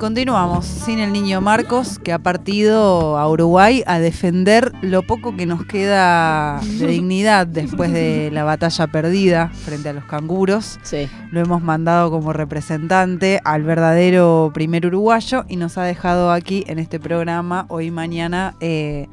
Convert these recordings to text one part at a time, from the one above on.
continuamos sin el niño Marcos, que ha partido a Uruguay a defender lo poco que nos queda de dignidad después de la batalla perdida frente a los canguros. Sí. Lo hemos mandado como representante al verdadero primer uruguayo y nos ha dejado aquí en este programa hoy y mañana. eh,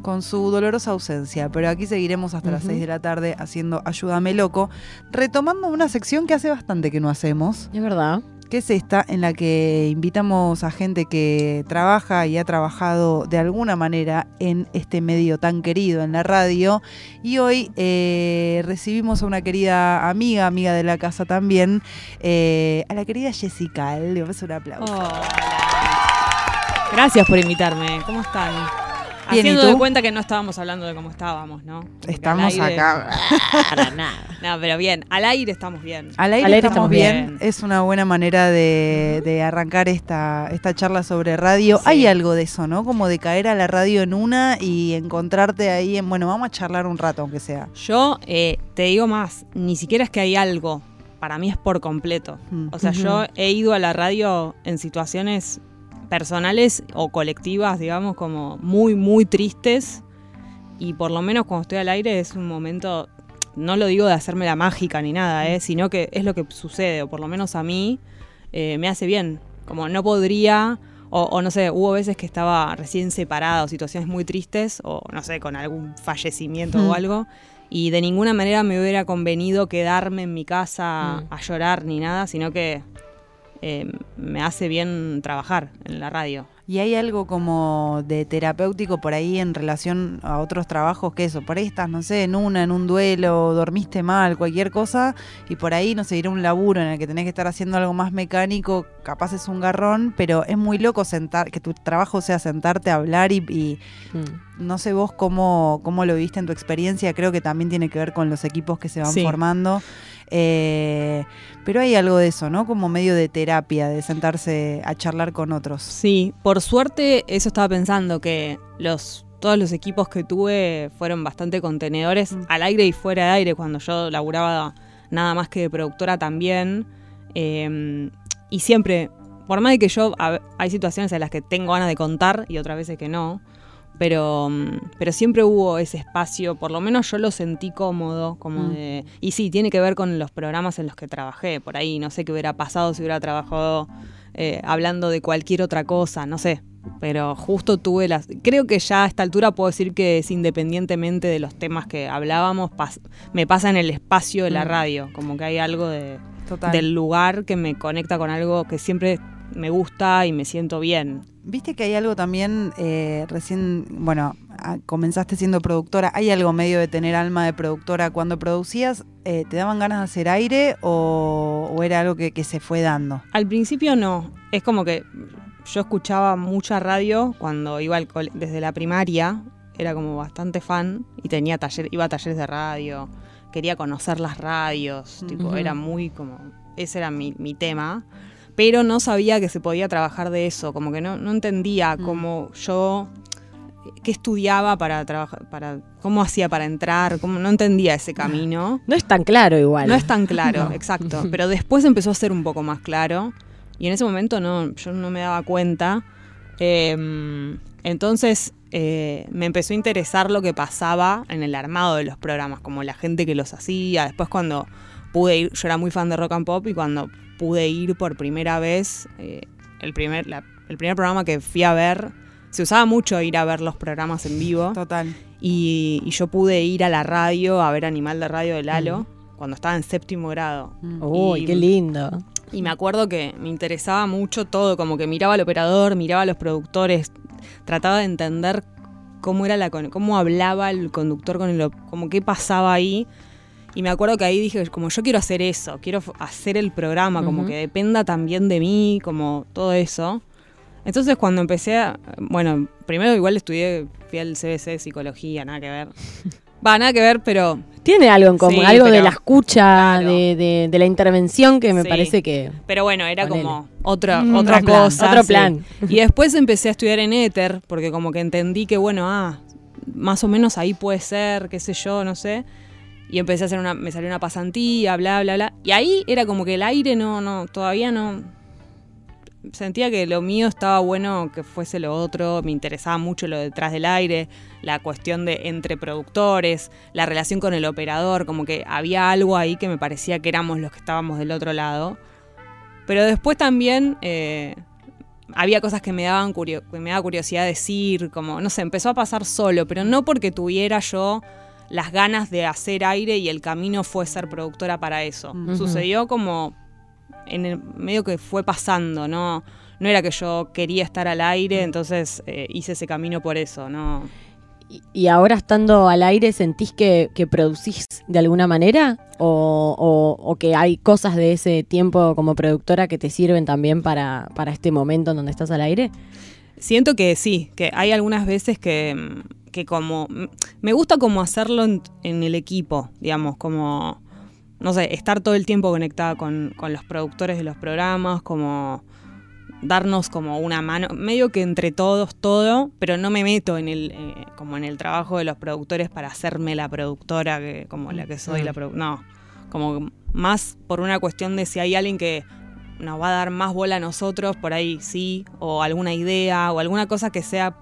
con su dolorosa ausencia, pero aquí seguiremos hasta las Ujú. 6 de la tarde haciendo Ayúdame Loco, retomando una sección que hace bastante que no hacemos, Es verdad. Que es esta, en la que invitamos a gente que trabaja y ha trabajado de alguna manera en este medio tan querido, en la radio. Y hoy eh, recibimos a una querida amiga, amiga de la casa también, eh, a la querida Jessica. Le vamos un aplauso. Hola. Gracias por invitarme. ¿Cómo están? Bien, ¿y Haciendo de cuenta que no estábamos hablando de cómo estábamos, ¿no? Estamos aire- acá. Para nada. No, pero bien, al aire estamos bien. Al aire, Al aire estamos estamos bien. bien. Es una buena manera de, de arrancar esta, esta charla sobre radio. Sí. Hay algo de eso, ¿no? Como de caer a la radio en una y encontrarte ahí en, bueno, vamos a charlar un rato, aunque sea. Yo eh, te digo más, ni siquiera es que hay algo. Para mí es por completo. Mm. O sea, yo he ido a la radio en situaciones personales o colectivas, digamos, como muy, muy tristes. Y por lo menos cuando estoy al aire es un momento, no lo digo de hacerme la mágica ni nada, ¿eh? sino que es lo que sucede, o por lo menos a mí eh, me hace bien. Como no podría, o, o no sé, hubo veces que estaba recién separada, o situaciones muy tristes, o no sé, con algún fallecimiento Mm. o algo. Y de ninguna manera me hubiera convenido quedarme en mi casa Mm. a llorar ni nada, sino que eh, me hace bien trabajar en la radio. Y hay algo como de terapéutico por ahí en relación a otros trabajos que eso, por ahí estás, no sé, en una, en un duelo, dormiste mal, cualquier cosa, y por ahí, no sé, ir a un laburo en el que tenés que estar haciendo algo más mecánico, capaz es un garrón, pero es muy loco sentar, que tu trabajo sea sentarte a hablar y, y Mm. no sé vos cómo, cómo lo viste en tu experiencia, creo que también tiene que ver con los equipos que se van Sí. formando. Eh, pero hay algo de eso, ¿no? Como medio de terapia, de sentarse a charlar con otros. Sí, por suerte eso estaba pensando que los todos los equipos que tuve fueron bastante contenedores Mm. al aire y fuera de aire cuando yo laburaba nada más que de productora también Eh, y siempre por más de que yo a- hay situaciones en las que tengo ganas de contar y otras veces que no pero mm, pero siempre hubo ese espacio por lo menos yo lo sentí cómodo como Mm. de y sí tiene que ver con los programas en los que trabajé por ahí no sé qué hubiera pasado si hubiera trabajado eh, hablando de cualquier otra cosa, no sé. Pero justo tuve las... Creo que ya a esta altura puedo decir que es independientemente de los temas que hablábamos, pas- me pasa en el espacio de la Mm. radio, como que hay algo de, Total. del lugar que me conecta con algo que siempre me gusta y me siento bien. Viste que hay algo también, eh, recién, bueno, ah, comenzaste siendo productora, hay algo medio de tener alma de productora. Cuando producías, eh, ¿te daban ganas de hacer aire o, o era algo que, que se fue dando? Al principio no, es como que yo escuchaba mucha radio cuando iba al cole- desde la primaria, era como bastante fan y tenía taller, iba a talleres de radio, quería conocer las radios, tipo, era muy como, ese era mi, mi tema, pero no sabía que se podía trabajar de eso, como que no, no entendía Mm. cómo yo qué estudiaba para trabajar, para cómo hacía para entrar, cómo no entendía ese camino. No es tan claro igual. No es tan claro, No. exacto. Pero después empezó a ser un poco más claro. Y en ese momento no, yo no me daba cuenta. Eh, entonces eh, me empezó a interesar lo que pasaba en el armado de los programas, como la gente que los hacía. Después cuando pude ir, yo era muy fan de rock and pop y cuando pude ir por primera vez, eh, el, primer, la- el primer programa que fui a ver, se usaba mucho ir a ver los programas en vivo. Total. Y, y yo pude ir a la radio a ver Animal de Radio de Lalo cuando estaba en séptimo grado. Mm. Uy, Y- qué lindo. Y me acuerdo que me interesaba mucho todo, como que miraba al operador, miraba a los productores, trataba de entender cómo era la cómo hablaba el conductor con el op- como qué pasaba ahí. Y me acuerdo que ahí dije, como yo quiero hacer eso, quiero hacer el programa, como Ujú. que dependa también de mí, como todo eso. Entonces cuando empecé a, bueno, primero igual estudié, fui al CBC psicología, nada que ver. Va, nada que ver, pero Tiene algo en común, Sí, algo de pero- la escucha, claro. de, de- de la intervención que me Sí. parece que... Pero bueno, era como otra, Mm, otra plan, cosa. otro sí. plan. Y después empecé a estudiar en Éter, porque como que entendí que, bueno, ah, más o menos ahí puede ser, qué sé yo, no sé. Y empecé a hacer una, me salió una pasantía, bla, bla, bla. Y ahí era como que el aire no, no, todavía no. sentía que lo mío estaba bueno que fuese lo otro, me interesaba mucho lo detrás del aire, la cuestión de entre productores, la relación con el operador, como que había algo ahí que me parecía que éramos los que estábamos del otro lado. Pero después también eh, había cosas que me daban curio- que me daba curiosidad decir, como, no sé, empezó a pasar solo, pero no porque tuviera yo las ganas de hacer aire y el camino fue ser productora para eso. Sucedió como en el medio que fue pasando, ¿no? No era que yo quería estar al aire, entonces eh, hice ese camino por eso, ¿no? Y, y ahora estando al aire, ¿sentís que, que producís de alguna manera? O, o- o que hay cosas de ese tiempo como productora que te sirven también para, para este momento en donde estás al aire? Siento que sí, que hay algunas veces que, mm, que como... mm, Me gusta como hacerlo en, en el equipo, digamos, como... No sé, estar todo el tiempo conectada con, con los productores de los programas, como darnos como una mano, medio que entre todos todo, pero no me meto en el eh, como en el trabajo de los productores para hacerme la productora que como la que soy la produ- no, como más por una cuestión de si hay alguien que nos va a dar más bola a nosotros, por ahí sí, o alguna idea o alguna cosa que sea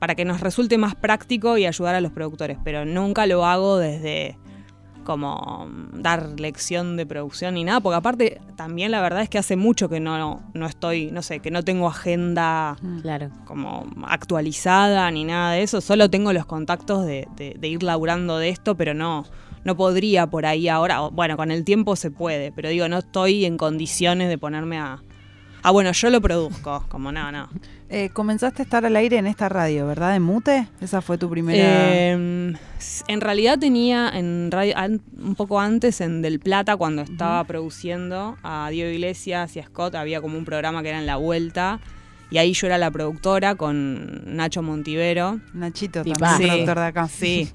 para que nos resulte más práctico y ayudar a los productores, pero nunca lo hago desde como dar lección de producción ni nada, porque aparte también la verdad es que hace mucho que no, no estoy, no sé, que no tengo agenda Claro. como actualizada ni nada de eso, solo tengo los contactos de, de- de ir laburando de esto, pero no, no podría por ahí ahora, bueno, con el tiempo se puede, pero digo, no estoy en condiciones de ponerme a... Ah, bueno, yo lo produzco, como no, no. Eh, comenzaste a estar al aire en esta radio, ¿verdad? ¿En Mute? Esa fue tu primera... Eh, en realidad tenía en radio, un poco antes en Del Plata, cuando estaba produciendo a Diego Iglesias y a Scott, había como un programa que era en La Vuelta, y ahí yo era la productora con Nacho Montivero. Nachito, Sí, también va. productor de acá. Sí.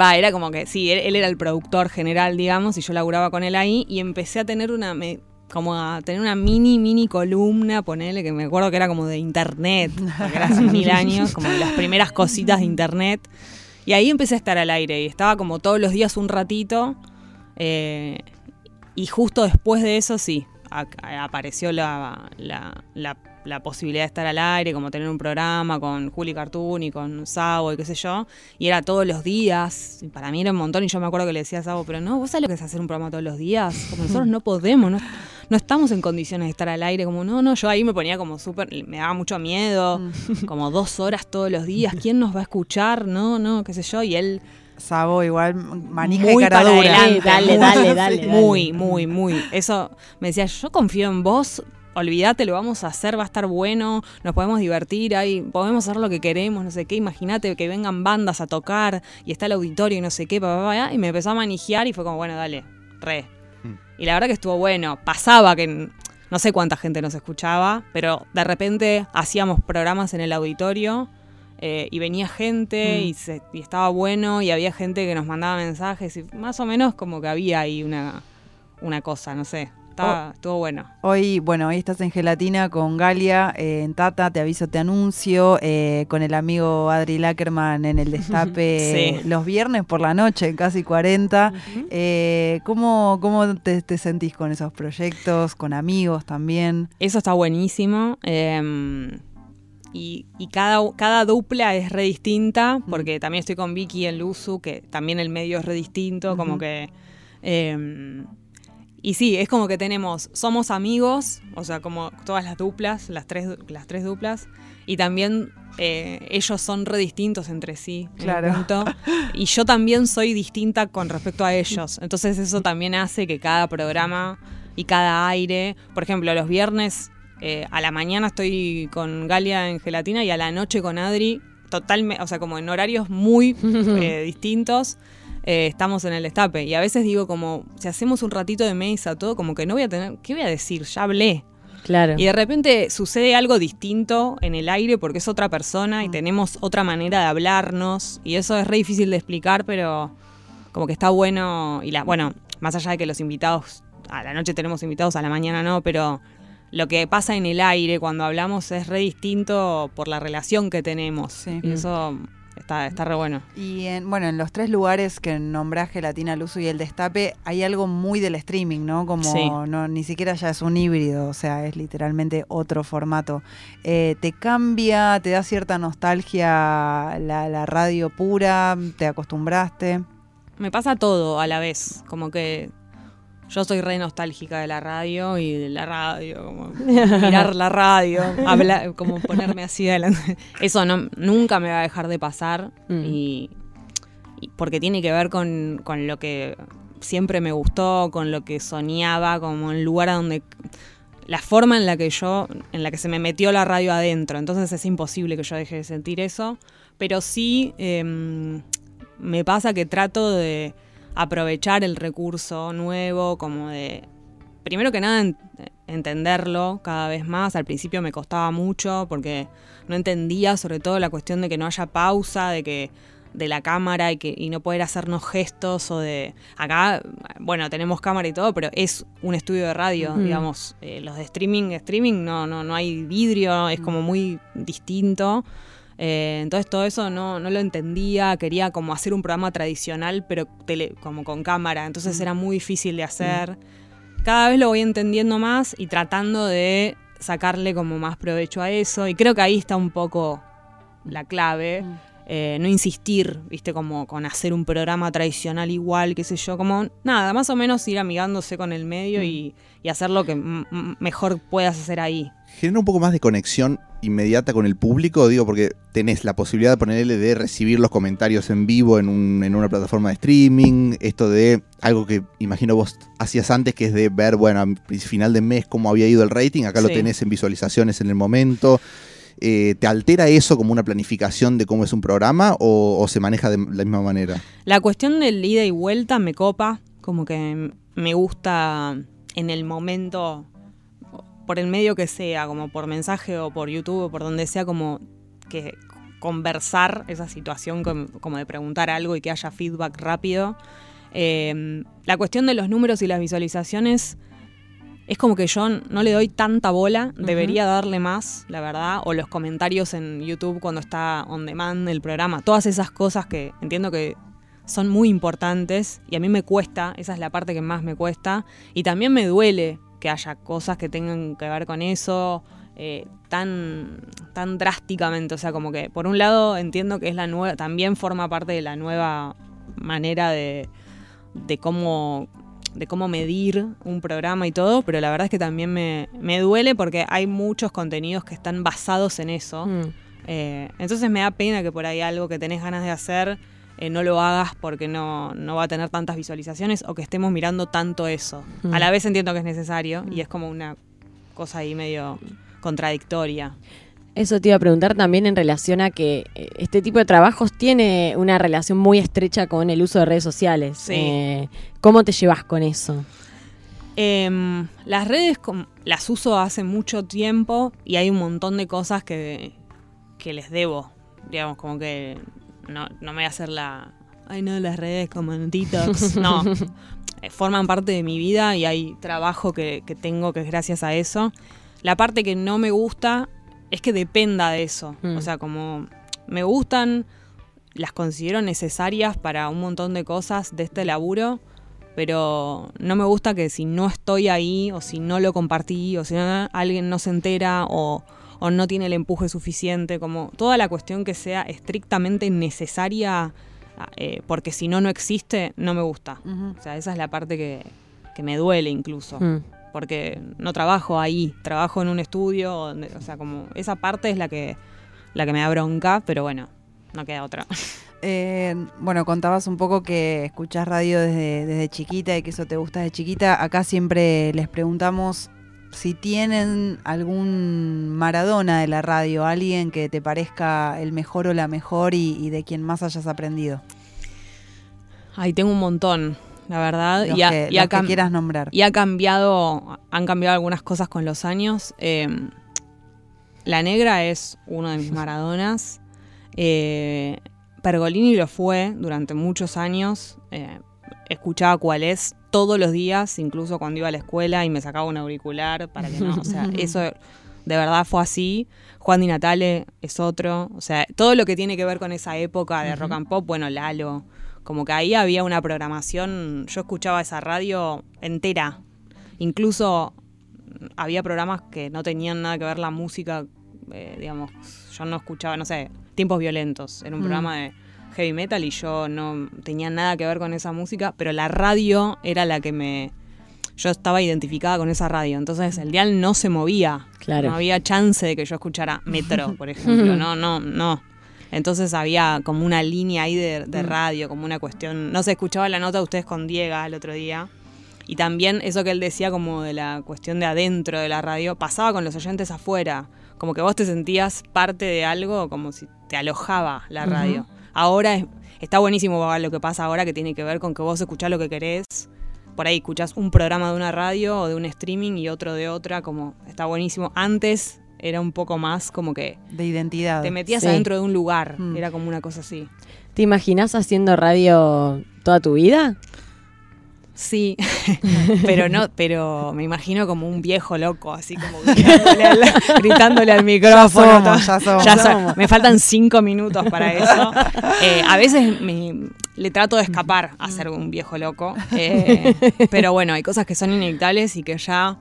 Va, era como que, sí, él, él era el productor general, digamos, y yo laburaba con él ahí, y empecé a tener una, me- como a tener una mini, mini columna, ponele, que me acuerdo que era como de internet, porque era hace mil años, como de las primeras cositas de internet. Y ahí empecé a estar al aire, y estaba como todos los días un ratito, eh, y justo después de eso, sí, a- a- apareció la, la- la- la posibilidad de estar al aire, como tener un programa con Juli Cartoon y con Sabo y qué sé yo, y era todos los días, y para mí era un montón, y yo me acuerdo que le decía a Sabo, pero no, ¿vos sabés lo que es hacer un programa todos los días? Como nosotros no podemos, no, no estamos en condiciones de estar al aire, como no, no, yo ahí me ponía como súper, me daba mucho miedo, como dos horas todos los días, ¿quién nos va a escuchar? No, no, qué sé yo, y él Sabo igual, manija muy y cara para dura. adelante, Dale, dale, dale, dale. Muy, muy, muy. Eso me decía, yo confío en vos. Olvídate, lo vamos a hacer, va a estar bueno, nos podemos divertir, ahí podemos hacer lo que queremos, no sé qué. Imagínate que vengan bandas a tocar y está el auditorio y no sé qué, pa, pa, pa, y me empezó a manijear y fue como, bueno, dale, re. Y la verdad que estuvo bueno. Pasaba que no sé cuánta gente nos escuchaba, pero de repente hacíamos programas en el auditorio eh, y venía gente Mm. y, se- y estaba bueno y había gente que nos mandaba mensajes y más o menos como que había ahí una, una cosa, no sé. Estaba, estuvo bueno. Hoy, bueno, hoy estás en Gelatina con Galia, eh, en Tata, te aviso, te anuncio, eh, con el amigo Adri Lackerman en el Destape Sí. los viernes por la noche, en casi 40. Eh, ¿Cómo, cómo te, te sentís con esos proyectos, con amigos también? Eso está buenísimo. eh, y y cada, cada dupla es re distinta, porque también estoy con Vicky en Luzu, que también el medio es re distinto, como que... y sí, es como que tenemos, somos amigos, o sea, como todas las duplas, las tres, las tres duplas, y también eh, ellos son re distintos entre sí. Claro. punto, y yo también soy distinta con respecto a ellos. Entonces eso también hace que cada programa y cada aire, por ejemplo, los viernes eh, a la mañana estoy con Galia en gelatina y a la noche con Adri, totalmente, o sea, como en horarios muy eh, distintos. Eh, estamos en el destape y a veces digo como si hacemos un ratito de mesa todo como que no voy a tener qué voy a decir ya hablé Claro. y de repente sucede algo distinto en el aire porque es otra persona y tenemos otra manera de hablarnos y eso es re difícil de explicar, pero como que está bueno y la bueno, más allá de que los invitados a la noche tenemos invitados, a la mañana no, pero lo que pasa en el aire cuando hablamos es re distinto por la relación que tenemos. Sí. Y eso Está, está re bueno. Y en, bueno, en los tres lugares que nombrás, Gelatina al uso y el destape, hay algo muy del streaming, ¿no? Como Sí. no, ni siquiera ya es un híbrido, o sea, es literalmente otro formato. Eh, ¿Te cambia, te da cierta nostalgia la, la radio pura? ¿Te acostumbraste? Me pasa todo a la vez, como que yo soy re nostálgica de la radio y de la radio, como mirar la radio, hablar, como ponerme así adelante. Eso no, nunca me va a dejar de pasar Mm. y, y porque tiene que ver con, con lo que siempre me gustó, con lo que soñaba, como el lugar a donde la forma en la que yo, en la que se me metió la radio adentro. Entonces es imposible que yo deje de sentir eso. Pero sí em, me pasa que trato de aprovechar el recurso nuevo, como de, primero que nada, en- entenderlo cada vez más. Al principio me costaba mucho porque no entendía sobre todo la cuestión de que no haya pausa, de que de la cámara y, que, y no poder hacernos gestos o de acá bueno tenemos cámara y todo pero es un estudio de radio digamos eh, los de streaming streaming no no no hay vidrio es como muy distinto Eh, entonces todo eso no, no lo entendía, quería como hacer un programa tradicional, pero tele- como con cámara, entonces era muy difícil de hacer. Cada vez lo voy entendiendo más y tratando de sacarle como más provecho a eso, y creo que ahí está un poco la clave. eh, no insistir, viste, como con hacer un programa tradicional igual, qué sé yo, como nada, más o menos ir amigándose con el medio y, y hacer lo que mejor puedas hacer ahí. Genera un poco más de conexión inmediata con el público, digo, porque tenés la posibilidad de ponerle de recibir los comentarios en vivo en, un- en una plataforma de streaming, esto de algo que imagino vos hacías antes, que es de ver, bueno, a final de mes cómo había ido el rating, acá lo tenés en visualizaciones en el momento. Eh, ¿Te altera eso como una planificación de cómo es un programa o, o se maneja de la misma manera? La cuestión del ida y vuelta me copa, como que me gusta en el momento, por el medio que sea, como por mensaje o por YouTube o por donde sea, como que conversar esa situación, com- como de preguntar algo y que haya feedback rápido. Eh, la cuestión de los números y las visualizaciones es como que yo no le doy tanta bola, debería darle más, la verdad, o los comentarios en YouTube cuando está on demand el programa, todas esas cosas que entiendo que son muy importantes y a mí me cuesta, esa es la parte que más me cuesta, y también me duele que haya cosas que tengan que ver con eso eh, tan, tan drásticamente, o sea, como que por un lado entiendo que es la nueva, también forma parte de la nueva manera de, de cómo de cómo medir un programa y todo, pero la verdad es que también me, me duele porque hay muchos contenidos que están basados en eso. Mm. Eh, entonces me da pena que por ahí algo que tenés ganas de hacer eh, no lo hagas porque no, no va a tener tantas visualizaciones o que estemos mirando tanto eso. Mm. A la vez entiendo que es necesario y es como una cosa ahí medio contradictoria. Eso te iba a preguntar también en relación a que eh, este tipo de trabajos tiene una relación muy estrecha con el uso de redes sociales. Sí. Eh, ¿Cómo te llevas con eso? Em, las redes las uso hace mucho tiempo y hay un montón de cosas que, que les debo. Digamos, como que no, no me voy a hacer la... Ay, no, las redes como en TikToks. No. Eh, Forman parte de mi vida y hay trabajo que, que tengo que es gracias a eso. La parte que no me gusta es que dependa de eso. Mm. O sea, como me gustan, las considero necesarias para un montón de cosas de este laburo, pero no me gusta que si no estoy ahí o si no lo compartí o si no- alguien no se entera o, o no tiene el empuje suficiente, como toda la cuestión que sea estrictamente necesaria, eh, porque si no, no existe, no me gusta. O sea, esa es la parte que, que me duele incluso Mm. porque no trabajo ahí, trabajo en un estudio, donde- o sea, como esa parte es la que, la que me da bronca, pero bueno, no queda otra. Eh, bueno, contabas un poco que escuchás radio desde, desde chiquita y que eso te gusta desde chiquita. Acá siempre les preguntamos si tienen algún Maradona de la radio, alguien que te parezca el mejor o la mejor y, y de quien más hayas aprendido. Ahí tengo un montón, la verdad, Los y, ha, que, y ha los que cam- quieras nombrar. y ha cambiado, han cambiado algunas cosas con los años. Eh, la Negra es uno de mis Maradonas. Eh, Pergolini lo fue durante muchos años. Eh, escuchaba cuál es todos los días, incluso cuando iba a la escuela y me sacaba un auricular para que no. O sea, eso de verdad fue así. Juan Di Natale es otro. O sea, todo lo que tiene que ver con esa época de rock and pop, bueno, Lalo. Como que ahí había una programación, yo escuchaba esa radio entera. Incluso había programas que no tenían nada que ver la música, eh, digamos, yo no escuchaba, no sé, Tiempos Violentos, era un Mm. programa de heavy metal y yo no tenía nada que ver con esa música, pero la radio era la que me... Yo estaba identificada con esa radio, entonces el dial no se movía, Claro. no había chance de que yo escuchara Metro, por ejemplo, no, no, no. Entonces había como una línea ahí de, de radio, como una cuestión. No se escuchaba la nota de ustedes con Diego el otro día. Y también eso que él decía como de la cuestión de adentro de la radio, pasaba con los oyentes afuera. Como que vos te sentías parte de algo, como si te alojaba la radio. Ahora es- está buenísimo lo que pasa ahora, que tiene que ver con que vos escuchás lo que querés. Por ahí escuchás un programa de una radio o de un streaming y otro de otra, como está buenísimo. Antes era un poco más como que De identidad. te metías Sí. adentro de un lugar, Mm. era como una cosa así. ¿Te imaginas haciendo radio toda tu vida? Sí, pero no, pero me imagino como un viejo loco, así como gritándole al, gritándole al micrófono. somos, ya somos. Ya somos. so- me faltan cinco minutos para eso. Eh, a veces me- le trato de escapar a ser un viejo loco, eh, pero bueno, hay cosas que son inevitables y que ya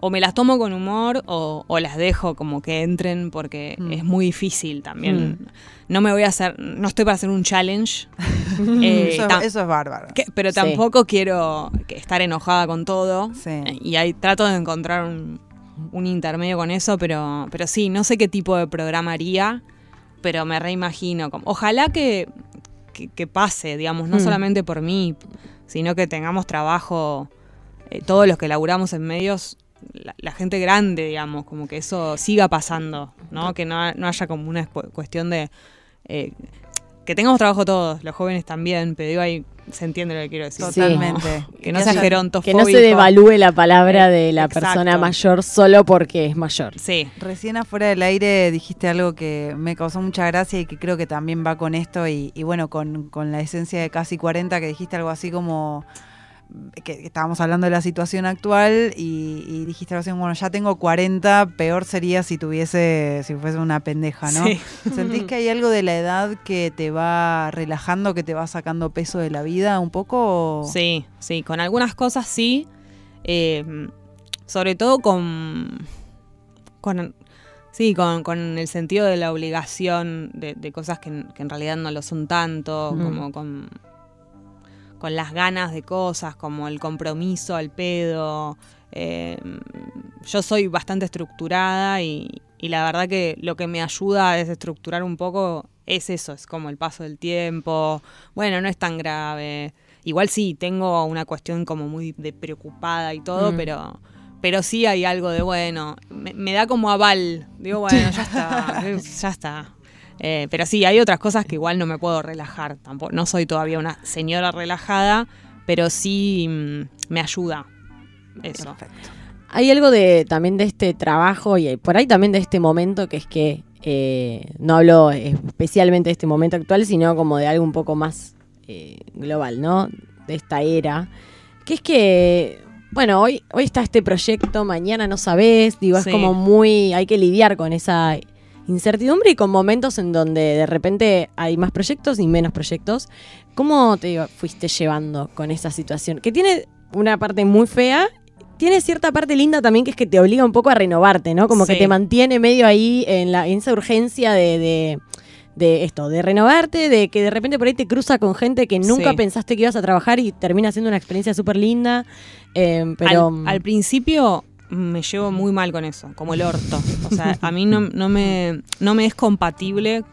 o me las tomo con humor o, o las dejo como que entren porque Mm. es muy difícil también. No me voy a hacer, no estoy para hacer un challenge. Eh, eso, es bárbaro. que- pero Sí. tampoco quiero estar enojada con todo. Sí. Y ahí trato de encontrar un, un intermedio con eso, pero, pero sí, no sé qué tipo de programa haría, pero me reimagino. como- Ojalá que, que, que pase, digamos, no Mm. solamente por mí, sino que tengamos trabajo, eh, todos los que laburamos en medios, la, la gente grande, digamos, como que eso siga pasando, ¿no? Que no, ha- no haya como una cu- cuestión de... eh, que tengamos trabajo todos, los jóvenes también, pero digo ahí se entiende lo que quiero decir. Sí. Totalmente. Que no sea gerontofóbico. Que no se devalúe la palabra de la Exacto. persona mayor solo porque es mayor. Sí, Recién afuera del aire dijiste algo que me causó mucha gracia y que creo que también va con esto y, y bueno, con, con la esencia de casi 40 que dijiste algo así como que, que estábamos hablando de la situación actual y, y dijiste bueno, ya tengo 40, peor sería si tuviese, si fuese una pendeja, ¿no? Sí. ¿Sentís que hay algo de la edad que te va relajando, que te va sacando peso de la vida un poco? o- Sí, sí, con algunas cosas sí. eh, sobre todo con. con sí, con, con el sentido de la obligación de, de cosas que, en- que en realidad no lo son tanto, Mm. como con. Con las ganas de cosas, como el compromiso al pedo. eh, yo soy bastante estructurada y, y la verdad que lo que me ayuda a desestructurar un poco es eso, es como el paso del tiempo. Bueno, no es tan grave. Igual sí, tengo una cuestión como muy de preocupada y todo, Mm. pero, pero sí hay algo de bueno. Me, me da como aval. Digo, bueno, ya está, ya está. Eh, pero sí, hay otras cosas que igual no me puedo relajar. Tampoco, no soy todavía una señora relajada, pero sí mm, me ayuda. Eso. Perfecto. Hay algo de también de este trabajo y por ahí también de este momento que es que eh, no hablo especialmente de este momento actual, sino como de algo un poco más eh, global, ¿no? De esta era. Que es que, bueno, hoy, hoy está este proyecto, mañana no sabés, digo, Sí. es como muy, hay que lidiar con esa incertidumbre y con momentos en donde de repente hay más proyectos y menos proyectos. ¿Cómo te digo, fuiste llevando con esa situación? Que tiene una parte muy fea tiene cierta parte linda también que es que te obliga un poco a renovarte, ¿no? Como que te mantiene medio ahí en, la, en esa urgencia de, de, de esto, de renovarte, de que de repente por ahí te cruza con gente que nunca Sí. pensaste que ibas a trabajar y termina siendo una experiencia súper linda. eh, pero al, al principio me llevo muy mal con eso, como el orto. O sea, a mí no, no me, no me es compatible.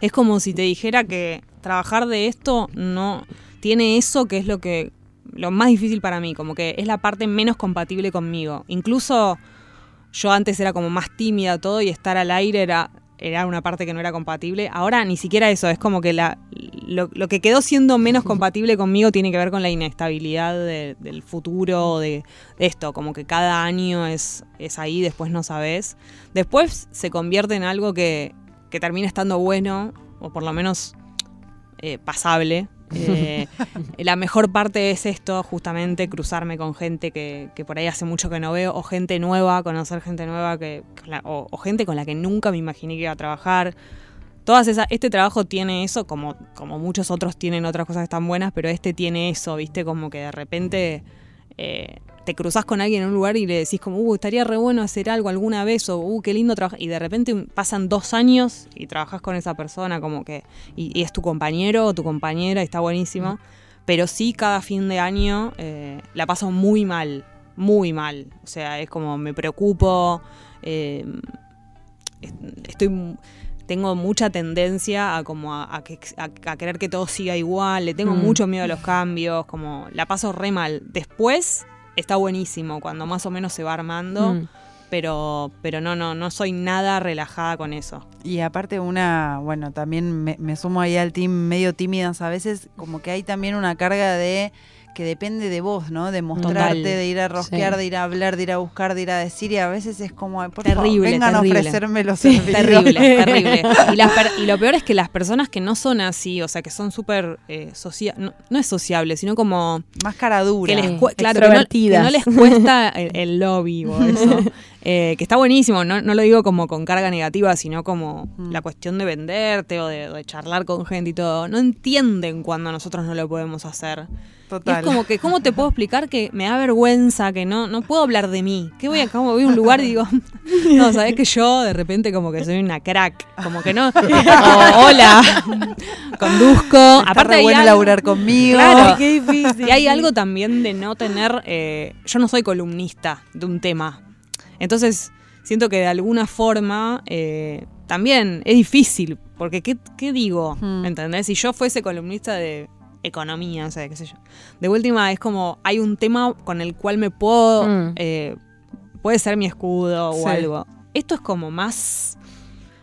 Es como si te dijera que trabajar de esto no tiene eso que es lo que lo más difícil para mí, como que es la parte menos compatible conmigo. Incluso yo antes era como más tímida todo y estar al aire era era una parte que no era compatible. Ahora ni siquiera eso, es como que la, lo, que quedó siendo menos compatible conmigo tiene que ver con la inestabilidad de- del futuro, de, de esto, como que cada año es, es ahí, después no sabes. Después se convierte en algo que, que termina estando bueno, o por lo menos eh, pasable, Eh, la mejor parte es esto, justamente cruzarme con gente que, que por ahí hace mucho que no veo, o gente nueva, conocer gente nueva, que, o, o gente con la que nunca me imaginé que iba a trabajar. Todas esas, este trabajo tiene eso, como, como muchos otros tienen otras cosas están buenas, pero este tiene eso, ¿viste? Como que de repente eh, te cruzas con alguien en un lugar y le decís como, uh, estaría re bueno hacer algo alguna vez, o uh, qué lindo trabajar. Y de repente pasan dos años y trabajas con esa persona, como que, y, y es tu compañero o tu compañera, y está buenísimo. Pero sí, cada fin de año eh, la paso muy mal, muy mal. O sea, es como me preocupo, eh, est- estoy tengo mucha tendencia a como a, a que- a- a querer que todo siga igual, le tengo Mm. mucho miedo a los cambios, como la paso re mal. Después está buenísimo cuando más o menos se va armando, Mm. pero pero no no no soy nada relajada con eso. Y aparte una, bueno, también me, me sumo ahí al team medio tímidas a veces, como que hay también una carga de que depende de vos, ¿no? De mostrarte, Total. de ir a rosquear, Sí. de ir a hablar, de ir a buscar, de ir a decir, y a veces es como, por Terrible, favor, vengan terrible. a ofrecerme los servicios. Terrible, terrible. Y, las per- y lo peor es que las personas que no son así, o sea, que son súper eh, socia- no, no es sociable, sino como Más cara dura. que les Sí, claro, que no, que extrovertidas. no les cuesta el, el lobby o eso. Eh, que está buenísimo, no, no lo digo como con carga negativa, sino como Mm. la cuestión de venderte o de, de charlar con gente y todo. No entienden cuando nosotros no lo podemos hacer. Y Total. es como que, ¿cómo te puedo explicar que me da vergüenza, que no, no puedo hablar de mí? Que voy a, como voy a un lugar y digo, no, sabes que yo de repente como que soy una crack, como que no, o, hola, conduzco. Está Aparte re bueno algo- laburar conmigo. Claro. qué difícil. y hay algo también de no tener. eh, yo no soy columnista de un tema. Entonces, siento que de alguna forma eh, también es difícil. Porque, ¿qué, qué digo? Hmm. ¿Entendés? Si yo fuese columnista de economía, o sea, qué sé yo. De última, es como. Hay un tema con el cual me puedo. Mm. eh, puede ser mi escudo o Sí. algo. Esto es como más.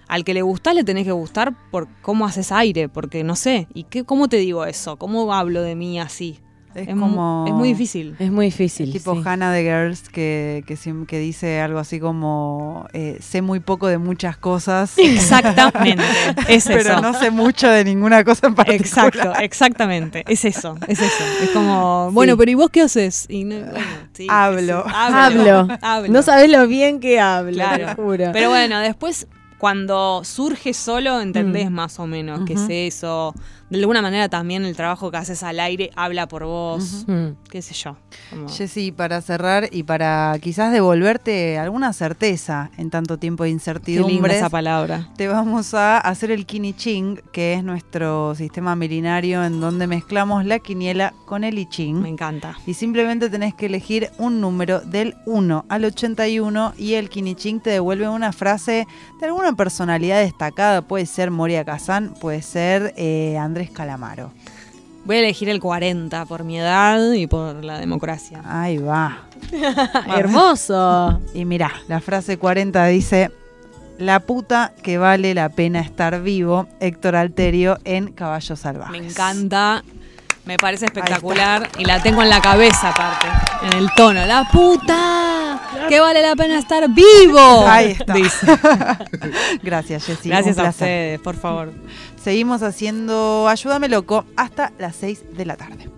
Al que le gusta le tenés que gustar por cómo haces aire, porque no sé. ¿Y qué, cómo te digo eso? ¿Cómo hablo de mí así? Es, Es, como... es muy difícil. Es muy difícil. Tipo sí. Hannah de Girls que, que, dice algo así como eh, sé muy poco de muchas cosas, Exactamente. Es pero eso. no sé mucho de ninguna cosa en particular. Exacto, exactamente. Es eso, es eso. Es como, bueno, pero ¿y vos qué haces? Y no- bueno, sí, Hablo. Hablo. hablo. No sabes lo bien que hablo, Claro. te juro. Pero bueno, después cuando surge solo entendés Mm. más o menos qué es eso. De alguna manera también el trabajo que haces al aire habla por vos. Mm. Qué sé yo. como- Jessy, para cerrar y para quizás devolverte alguna certeza en tanto tiempo de Qué linda incertidumbre, esa palabra. te vamos a hacer el Kini Ching, que es nuestro sistema milenario en donde mezclamos la quiniela con el I Ching. Me encanta. Y simplemente tenés que elegir un número del 1 al 81 y el Kiniching te devuelve una frase de alguna personalidad destacada. Puede ser Moria Kazan, puede ser eh, Andrés Calamaro. Voy a elegir el 40 por mi edad y por la democracia. Ahí va. Hermoso. Y mirá, la frase 40 dice, la puta que vale la pena estar vivo, Héctor Alterio en Caballos Salvajes. Me encanta. Me parece espectacular y la tengo en la cabeza aparte, en el tono. La puta, que vale la pena estar vivo. Ahí está. Dice. Gracias, Jessy. Gracias a ustedes, por favor. Seguimos haciendo Ayúdame Loco hasta las 6 de la tarde.